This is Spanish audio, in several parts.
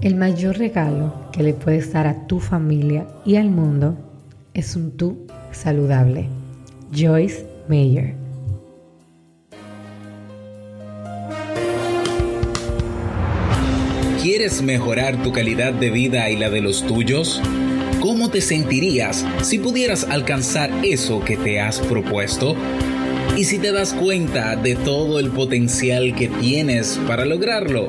El mayor regalo que le puedes dar a tu familia y al mundo es un tú saludable. Joyce Mayer. ¿Quieres mejorar tu calidad de vida y la de los tuyos? ¿Cómo te sentirías si pudieras alcanzar eso que te has propuesto? ¿Y si te das cuenta de todo el potencial que tienes para lograrlo?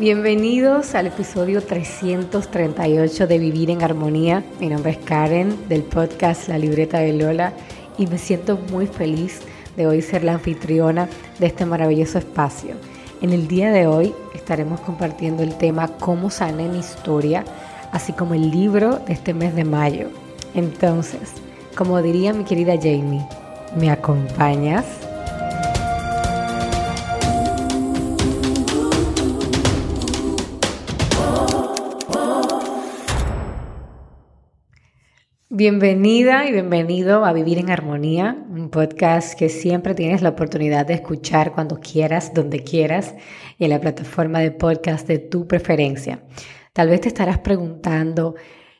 Bienvenidos al episodio 338 de Vivir en Armonía. Mi nombre es Karen del podcast La Libreta de Lola y me siento muy feliz de hoy ser la anfitriona de este maravilloso espacio. En el día de hoy estaremos compartiendo el tema Cómo sané mi historia, así como el libro de este mes de mayo. Entonces, como diría mi querida Jamie, ¿me acompañas? Bienvenida y bienvenido a Vivir en Armonía, un podcast que siempre tienes la oportunidad de escuchar cuando quieras, donde quieras y en la plataforma de podcast de tu preferencia. Tal vez te estarás preguntando,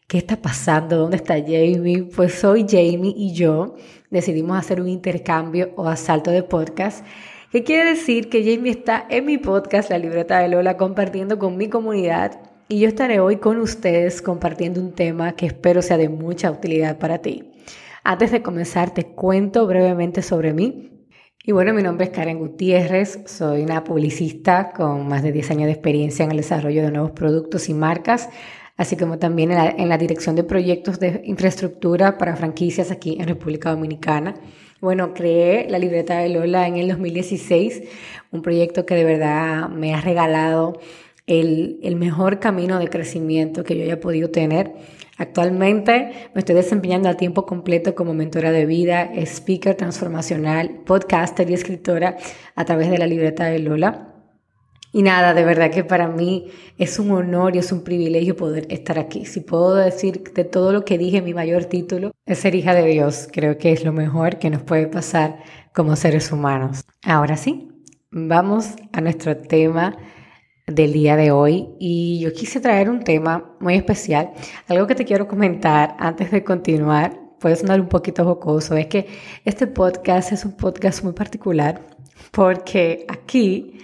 ¿qué está pasando? ¿Dónde está Jamie? Pues soy Jamie y yo decidimos hacer un intercambio o asalto de podcast. ¿Qué quiere decir que Jamie está en mi podcast, La Libreta de Lola, compartiendo con mi comunidad y yo estaré hoy con ustedes compartiendo un tema que espero sea de mucha utilidad para ti. Antes de comenzar, te cuento brevemente sobre mí. Y bueno, mi nombre es Karen Gutiérrez, soy una publicista con más de 10 años de experiencia en el desarrollo de nuevos productos y marcas, así como también en la, en la dirección de proyectos de infraestructura para franquicias aquí en República Dominicana. Bueno, creé la libreta de Lola en el 2016, un proyecto que de verdad me ha regalado el, mejor camino de crecimiento que yo haya podido tener. Actualmente me estoy desempeñando a tiempo completo como mentora de vida, speaker transformacional, podcaster y escritora a través de la libreta de Lola. Y nada, de verdad que para mí es un honor y es un privilegio poder estar aquí. Si puedo decir de todo lo que dije, mi mayor título es ser hija de Dios. Creo que es lo mejor que nos puede pasar como seres humanos. Ahora sí, vamos a nuestro tema del día de hoy y yo quise traer un tema muy especial, algo que te quiero comentar antes de continuar, puede sonar un poquito jocoso, es que este podcast es un podcast muy particular porque aquí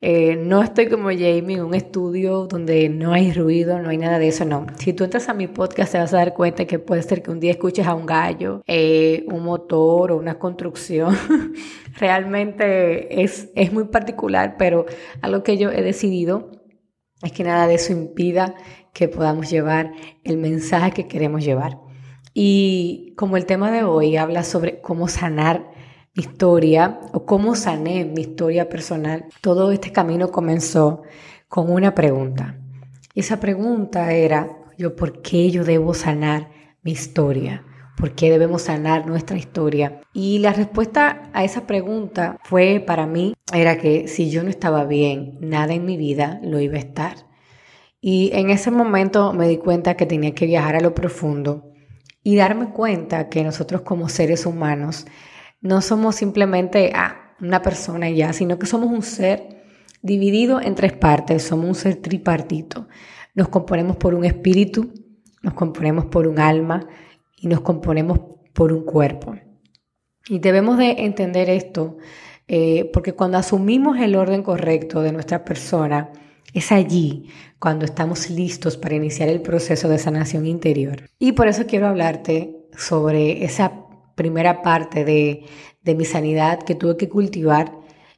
eh, no estoy como Jamie en un estudio donde no hay ruido, no hay nada de eso, no. Si tú entras a mi podcast te vas a dar cuenta que puede ser que un día escuches a un gallo, eh, un motor o una construcción. Realmente es, es muy particular, pero algo que yo he decidido es que nada de eso impida que podamos llevar el mensaje que queremos llevar. Y como el tema de hoy habla sobre cómo sanar historia o cómo sané mi historia personal, todo este camino comenzó con una pregunta. Esa pregunta era, yo, ¿por qué yo debo sanar mi historia? ¿Por qué debemos sanar nuestra historia? Y la respuesta a esa pregunta fue para mí, era que si yo no estaba bien, nada en mi vida lo iba a estar. Y en ese momento me di cuenta que tenía que viajar a lo profundo y darme cuenta que nosotros como seres humanos no somos simplemente ah, una persona ya, sino que somos un ser dividido en tres partes, somos un ser tripartito. Nos componemos por un espíritu, nos componemos por un alma y nos componemos por un cuerpo. Y debemos de entender esto eh, porque cuando asumimos el orden correcto de nuestra persona, Es allí cuando estamos listos para iniciar el proceso de sanación interior. Y por eso quiero hablarte sobre esa primera parte de, de mi sanidad que tuve que cultivar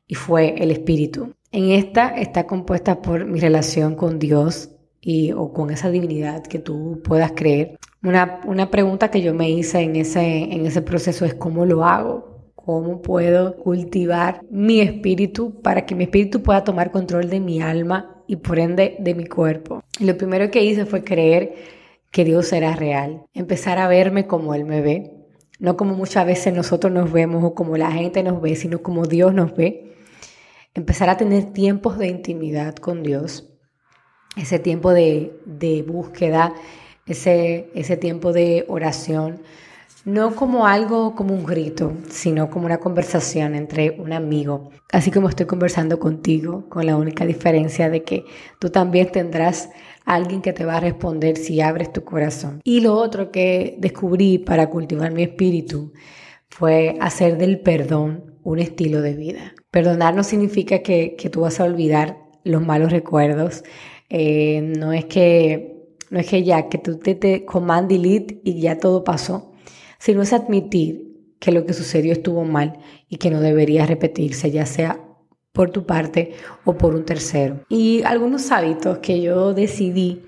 y fue el espíritu. En esta está compuesta por mi relación con Dios y, o con esa divinidad que tú puedas creer. Una, una pregunta que yo me hice en ese, en ese proceso es cómo lo hago, cómo puedo cultivar mi espíritu para que mi espíritu pueda tomar control de mi alma y por ende de mi cuerpo. Y lo primero que hice fue creer que Dios era real, empezar a verme como Él me ve, no como muchas veces nosotros nos vemos o como la gente nos ve, sino como Dios nos ve. Empezar a tener tiempos de intimidad con Dios, ese tiempo de, búsqueda, ese, ese tiempo de oración, no como algo, como un grito, sino como una conversación entre un amigo, así como estoy conversando contigo, con la única diferencia de que tú también tendrás alguien que te va a responder si abres tu corazón. Y lo otro que descubrí para cultivar mi espíritu fue hacer del perdón un estilo de vida. Perdonar no significa que, tú vas a olvidar los malos recuerdos. Eh, no es que no es que ya que tú te, te command delete y ya todo pasó, sino es admitir que lo que sucedió estuvo mal y que no debería repetirse, ya sea por tu parte o por un tercero. Y algunos hábitos que yo decidí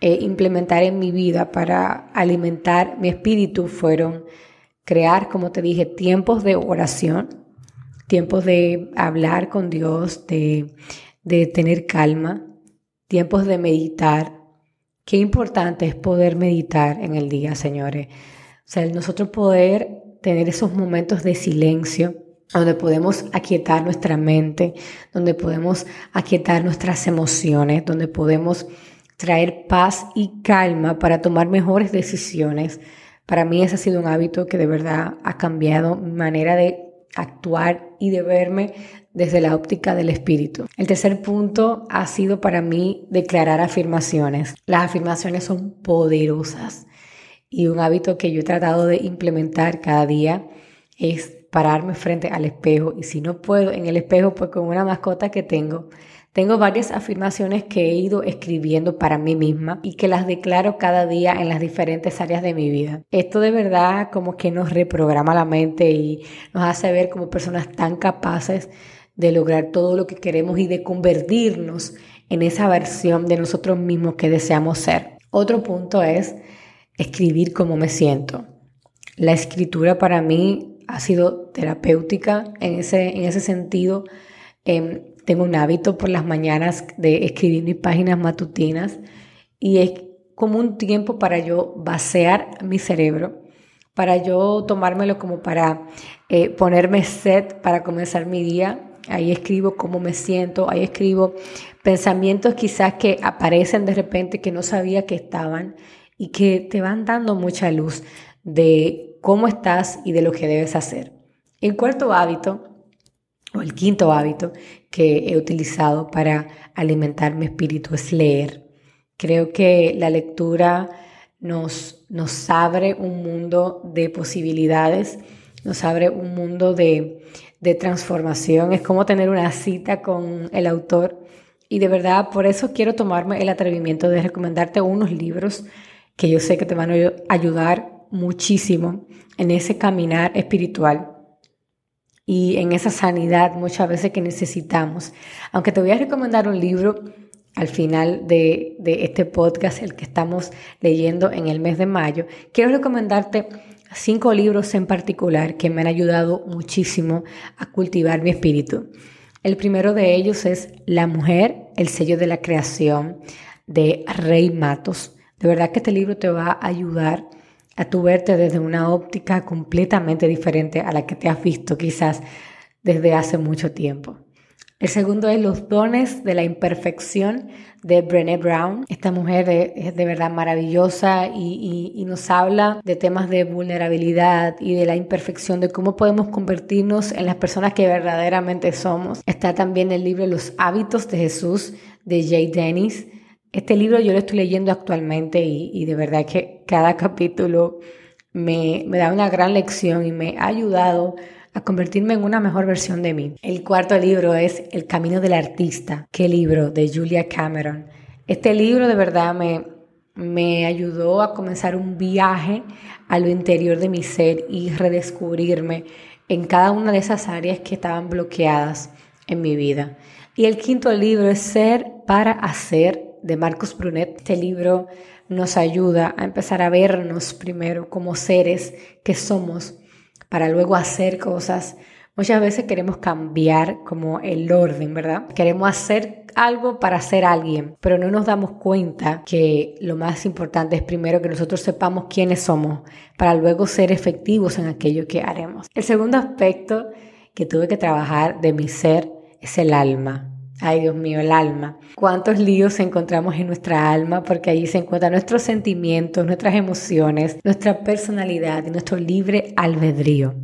eh, implementar en mi vida para alimentar mi espíritu fueron crear, como te dije, tiempos de oración, tiempos de hablar con Dios, de, de tener calma, tiempos de meditar. Qué importante es poder meditar en el día, señores. O sea, nosotros poder tener esos momentos de silencio donde podemos aquietar nuestra mente, donde podemos aquietar nuestras emociones, donde podemos traer paz y calma para tomar mejores decisiones. Para mí ese ha sido un hábito que de verdad ha cambiado mi manera de actuar y de verme desde la óptica del espíritu. El tercer punto ha sido para mí declarar afirmaciones. Las afirmaciones son poderosas y un hábito que yo he tratado de implementar cada día es pararme frente al espejo y si no puedo en el espejo, pues con una mascota que tengo, tengo varias afirmaciones que he ido escribiendo para mí misma y que las declaro cada día en las diferentes áreas de mi vida. Esto de verdad como que nos reprograma la mente y nos hace ver como personas tan capaces de lograr todo lo que queremos y de convertirnos en esa versión de nosotros mismos que deseamos ser. Otro punto es escribir cómo me siento. La escritura para mí ha sido terapéutica en ese, en ese sentido. Em, tengo un hábito por las mañanas de escribir mis páginas matutinas y es como un tiempo para yo vaciar mi cerebro, para yo tomármelo como para eh, ponerme set para comenzar mi día. Ahí escribo cómo me siento, ahí escribo pensamientos quizás que aparecen de repente que no sabía que estaban y que te van dando mucha luz de cómo estás y de lo que debes hacer. El cuarto hábito, o el quinto hábito que he utilizado para alimentar mi espíritu es leer. Creo que la lectura nos, nos abre un mundo de posibilidades, nos abre un mundo de, de transformación. Es como tener una cita con el autor. Y de verdad, por eso quiero tomarme el atrevimiento de recomendarte unos libros que yo sé que te van a ayudar muchísimo en ese caminar espiritual y en esa sanidad muchas veces que necesitamos. Aunque te voy a recomendar un libro al final de, de, este podcast, el que estamos leyendo en el mes de mayo, quiero recomendarte cinco libros en particular que me han ayudado muchísimo a cultivar mi espíritu. El primero de ellos es La mujer, el sello de la creación de Rey Matos. De verdad que este libro te va a ayudar a tu verte desde una óptica completamente diferente a la que te has visto quizás desde hace mucho tiempo. El segundo es Los dones de la imperfección de Brené Brown. Esta mujer es de verdad maravillosa y, nos habla de temas de vulnerabilidad y de la imperfección, de cómo podemos convertirnos en las personas que verdaderamente somos. Está también el libro Los hábitos de Jesús de Jay Dennis este libro yo lo estoy leyendo actualmente y, de verdad que cada capítulo me, da una gran lección y me ha ayudado a convertirme en una mejor versión de mí. El cuarto libro es El Camino del Artista. ¿Qué libro? De Julia Cameron. Este libro de verdad me, me ayudó a comenzar un viaje a lo interior de mi ser y redescubrirme en cada una de esas áreas que estaban bloqueadas en mi vida. Y el quinto libro es Ser para Hacer de Marcos Brunet. Este libro nos ayuda a empezar a vernos primero como seres que somos para luego hacer cosas. Muchas veces queremos cambiar como el orden, ¿verdad? Queremos hacer algo para ser alguien, pero no nos damos cuenta que lo más importante es primero que nosotros sepamos quiénes somos para luego ser efectivos en aquello que haremos. El segundo aspecto que tuve que trabajar de mi ser es el alma. Ay, Dios mío, el alma. ¿Cuántos líos encontramos en nuestra alma? Porque allí se encuentran nuestros sentimientos, nuestras emociones, nuestra personalidad y nuestro libre albedrío.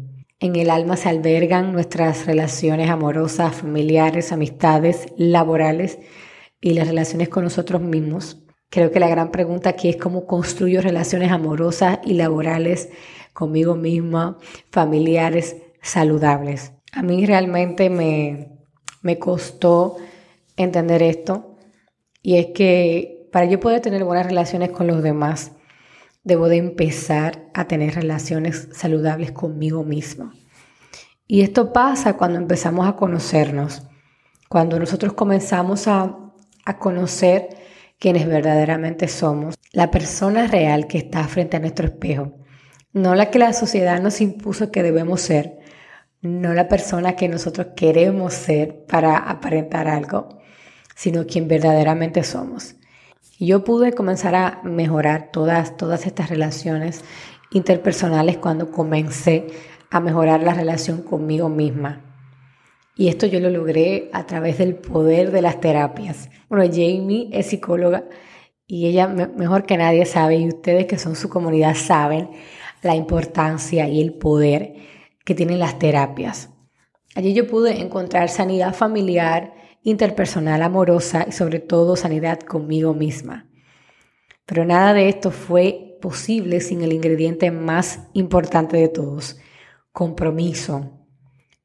En el alma se albergan nuestras relaciones amorosas, familiares, amistades, laborales y las relaciones con nosotros mismos. Creo que la gran pregunta aquí es cómo construyo relaciones amorosas y laborales conmigo misma, familiares, saludables. A mí realmente me, me costó entender esto y es que para yo poder tener buenas relaciones con los demás, debo de empezar a tener relaciones saludables conmigo mismo. Y esto pasa cuando empezamos a conocernos, cuando nosotros comenzamos a, a conocer quienes verdaderamente somos, la persona real que está frente a nuestro espejo, no la que la sociedad nos impuso que debemos ser, no la persona que nosotros queremos ser para aparentar algo, sino quien verdaderamente somos. yo pude comenzar a mejorar todas, todas estas relaciones interpersonales cuando comencé a mejorar la relación conmigo misma. Y esto yo lo logré a través del poder de las terapias. Bueno, Jamie es psicóloga y ella mejor que nadie sabe, y ustedes que son su comunidad saben la importancia y el poder que tienen las terapias. Allí yo pude encontrar sanidad familiar, interpersonal, amorosa y sobre todo sanidad conmigo misma. Pero nada de esto fue posible sin el ingrediente más importante de todos, compromiso.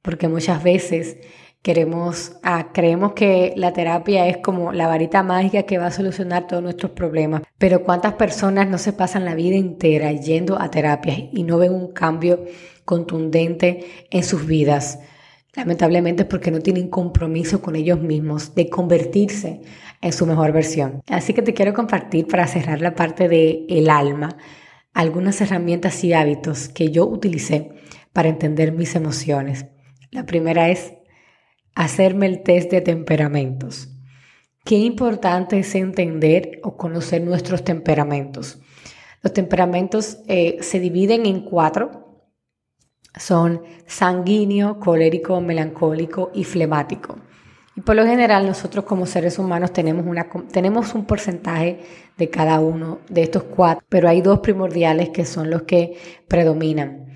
Porque muchas veces queremos, ah, creemos que la terapia es como la varita mágica que va a solucionar todos nuestros problemas. Pero cuántas personas no se pasan la vida entera yendo a terapias y no ven un cambio contundente en sus vidas. Lamentablemente es porque no tienen compromiso con ellos mismos de convertirse en su mejor versión. Así que te quiero compartir para cerrar la parte de el alma algunas herramientas y hábitos que yo utilicé para entender mis emociones. La primera es hacerme el test de temperamentos. Qué importante es entender o conocer nuestros temperamentos. Los temperamentos eh, se dividen en cuatro son sanguíneo, colérico, melancólico y flemático. Y por lo general nosotros como seres humanos tenemos, una, tenemos un porcentaje de cada uno de estos cuatro, pero hay dos primordiales que son los que predominan.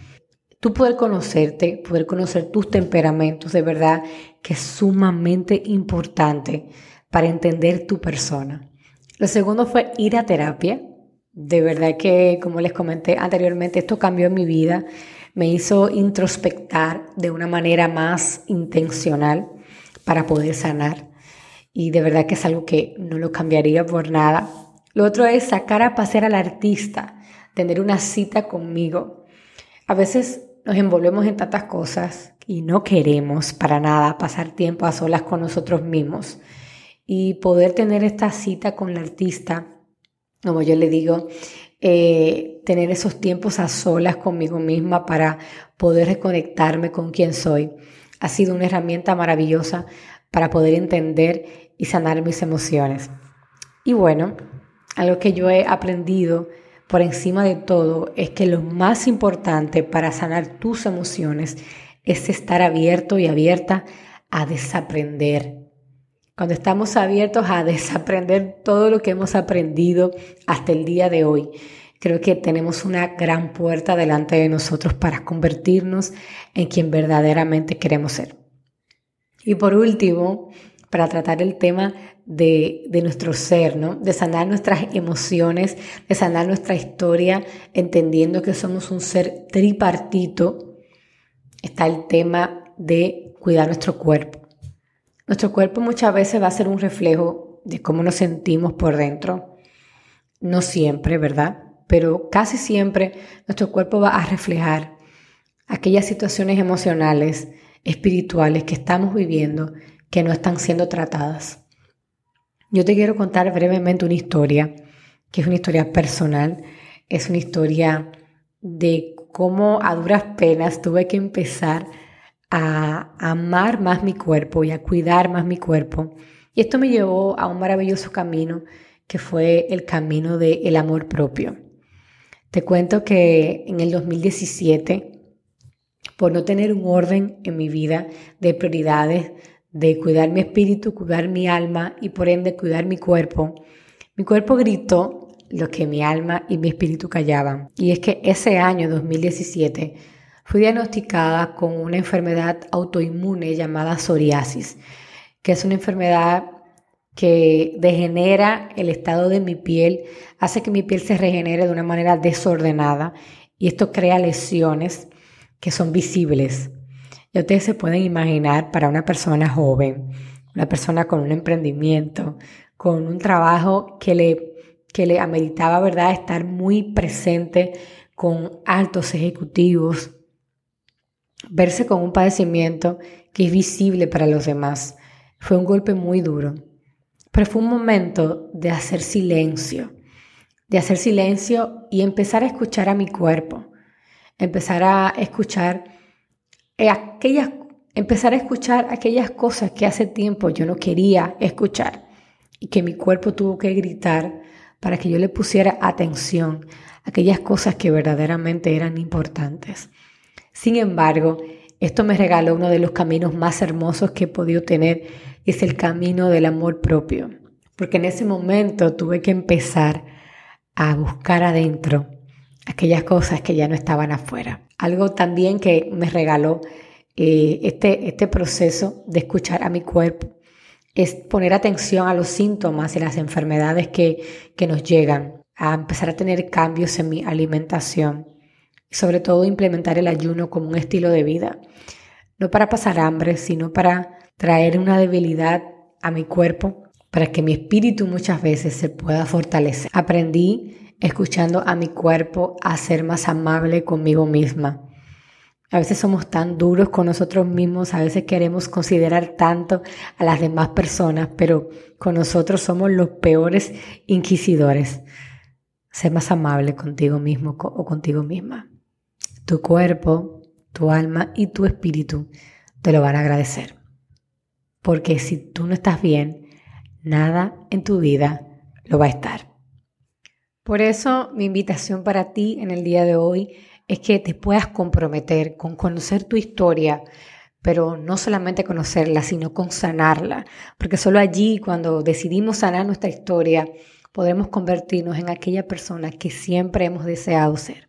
Tú poder conocerte, poder conocer tus temperamentos, de verdad que es sumamente importante para entender tu persona. Lo segundo fue ir a terapia. De verdad que, como les comenté anteriormente, esto cambió mi vida me hizo introspectar de una manera más intencional para poder sanar. Y de verdad que es algo que no lo cambiaría por nada. Lo otro es sacar a pasear al artista, tener una cita conmigo. A veces nos envolvemos en tantas cosas y no queremos para nada pasar tiempo a solas con nosotros mismos. Y poder tener esta cita con el artista, como yo le digo, eh, tener esos tiempos a solas conmigo misma para poder reconectarme con quien soy. Ha sido una herramienta maravillosa para poder entender y sanar mis emociones. Y bueno, algo que yo he aprendido por encima de todo es que lo más importante para sanar tus emociones es estar abierto y abierta a desaprender. Cuando estamos abiertos a desaprender todo lo que hemos aprendido hasta el día de hoy, creo que tenemos una gran puerta delante de nosotros para convertirnos en quien verdaderamente queremos ser. Y por último, para tratar el tema de, de, nuestro ser, ¿no? De sanar nuestras emociones, de sanar nuestra historia, entendiendo que somos un ser tripartito. está el tema de cuidar nuestro cuerpo. Nuestro cuerpo muchas veces va a ser un reflejo de cómo nos sentimos por dentro. No siempre, ¿verdad? Pero casi siempre nuestro cuerpo va a reflejar aquellas situaciones emocionales, espirituales que estamos viviendo que no están siendo tratadas. Yo te quiero contar brevemente una historia, que es una historia personal, es una historia de cómo a duras penas tuve que empezar a amar más mi cuerpo y a cuidar más mi cuerpo. Y esto me llevó a un maravilloso camino que fue el camino del amor propio. Te cuento que en el 2017, por no tener un orden en mi vida de prioridades, de cuidar mi espíritu, cuidar mi alma y por ende cuidar mi cuerpo, mi cuerpo gritó lo que mi alma y mi espíritu callaban. Y es que ese año 2017 fui diagnosticada con una enfermedad autoinmune llamada psoriasis, que es una enfermedad que degenera el estado de mi piel, hace que mi piel se regenere de una manera desordenada y esto crea lesiones que son visibles. Ya ustedes se pueden imaginar para una persona joven, una persona con un emprendimiento, con un trabajo que le que le ameritaba, ¿verdad?, estar muy presente con altos ejecutivos, verse con un padecimiento que es visible para los demás. Fue un golpe muy duro, pero fue un momento de hacer silencio, de hacer silencio y empezar a escuchar a mi cuerpo, empezar a escuchar eh, aquellas, empezar a escuchar aquellas cosas que hace tiempo yo no quería escuchar y que mi cuerpo tuvo que gritar para que yo le pusiera atención a aquellas cosas que verdaderamente eran importantes. Sin embargo, esto me regaló uno de los caminos más hermosos que he podido tener, es el camino del amor propio, porque en ese momento tuve que empezar a buscar adentro aquellas cosas que ya no estaban afuera. Algo también que me regaló eh, este, este proceso de escuchar a mi cuerpo es poner atención a los síntomas y las enfermedades que, que nos llegan, a empezar a tener cambios en mi alimentación sobre todo implementar el ayuno como un estilo de vida, no para pasar hambre, sino para traer una debilidad a mi cuerpo, para que mi espíritu muchas veces se pueda fortalecer. Aprendí escuchando a mi cuerpo a ser más amable conmigo misma a veces somos tan duros con nosotros mismos, a veces queremos considerar tanto a las demás personas, pero con nosotros somos los peores inquisidores. Sé más amable contigo mismo o contigo misma. Tu cuerpo, tu alma y tu espíritu te lo van a agradecer. Porque si tú no estás bien, nada en tu vida lo va a estar. Por eso mi invitación para ti en el día de hoy es que te puedas comprometer con conocer tu historia, pero no solamente conocerla, sino con sanarla, porque solo allí, cuando decidimos sanar nuestra historia, podremos convertirnos en aquella persona que siempre hemos deseado ser.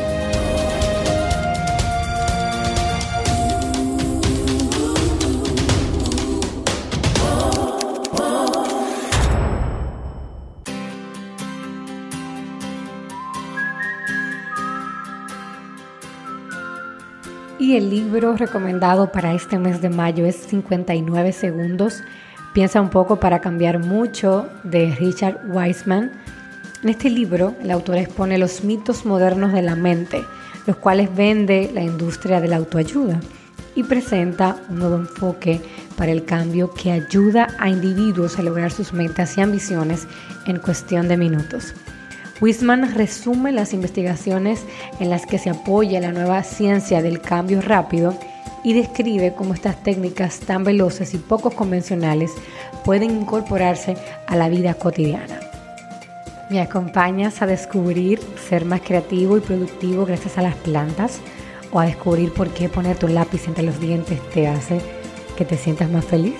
El libro recomendado para este mes de mayo es 59 segundos. Piensa un poco para cambiar mucho de Richard Wiseman. En este libro, el autor expone los mitos modernos de la mente, los cuales vende la industria de la autoayuda y presenta un nuevo enfoque para el cambio que ayuda a individuos a lograr sus metas y ambiciones en cuestión de minutos. Wisman resume las investigaciones en las que se apoya la nueva ciencia del cambio rápido y describe cómo estas técnicas tan veloces y poco convencionales pueden incorporarse a la vida cotidiana. Me acompañas a descubrir ser más creativo y productivo gracias a las plantas. o a descubrir por qué poner tu lápiz entre los dientes te hace que te sientas más feliz.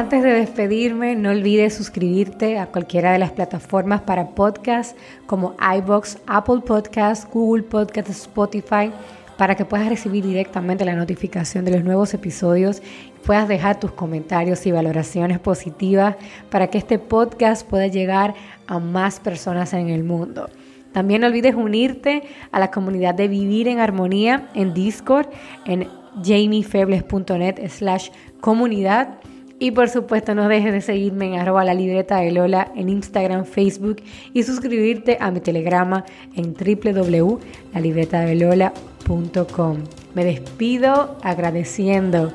Antes de despedirme, no olvides suscribirte a cualquiera de las plataformas para podcast como iBox, Apple Podcasts, Google Podcasts, Spotify, para que puedas recibir directamente la notificación de los nuevos episodios y puedas dejar tus comentarios y valoraciones positivas para que este podcast pueda llegar a más personas en el mundo. También no olvides unirte a la comunidad de Vivir en Armonía en Discord en jamiefebles.net slash comunidad y por supuesto no dejes de seguirme en arroba la libreta de Lola en Instagram, Facebook y suscribirte a mi telegrama en www.lalibretadelola.com. Me despido agradeciendo.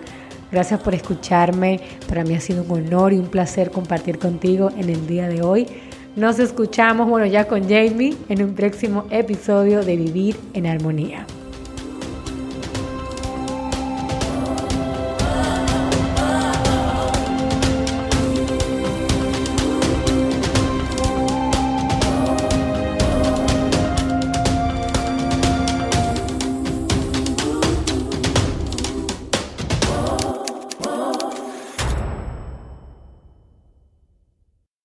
Gracias por escucharme. Para mí ha sido un honor y un placer compartir contigo en el día de hoy. Nos escuchamos, bueno, ya con Jamie en un próximo episodio de Vivir en Armonía.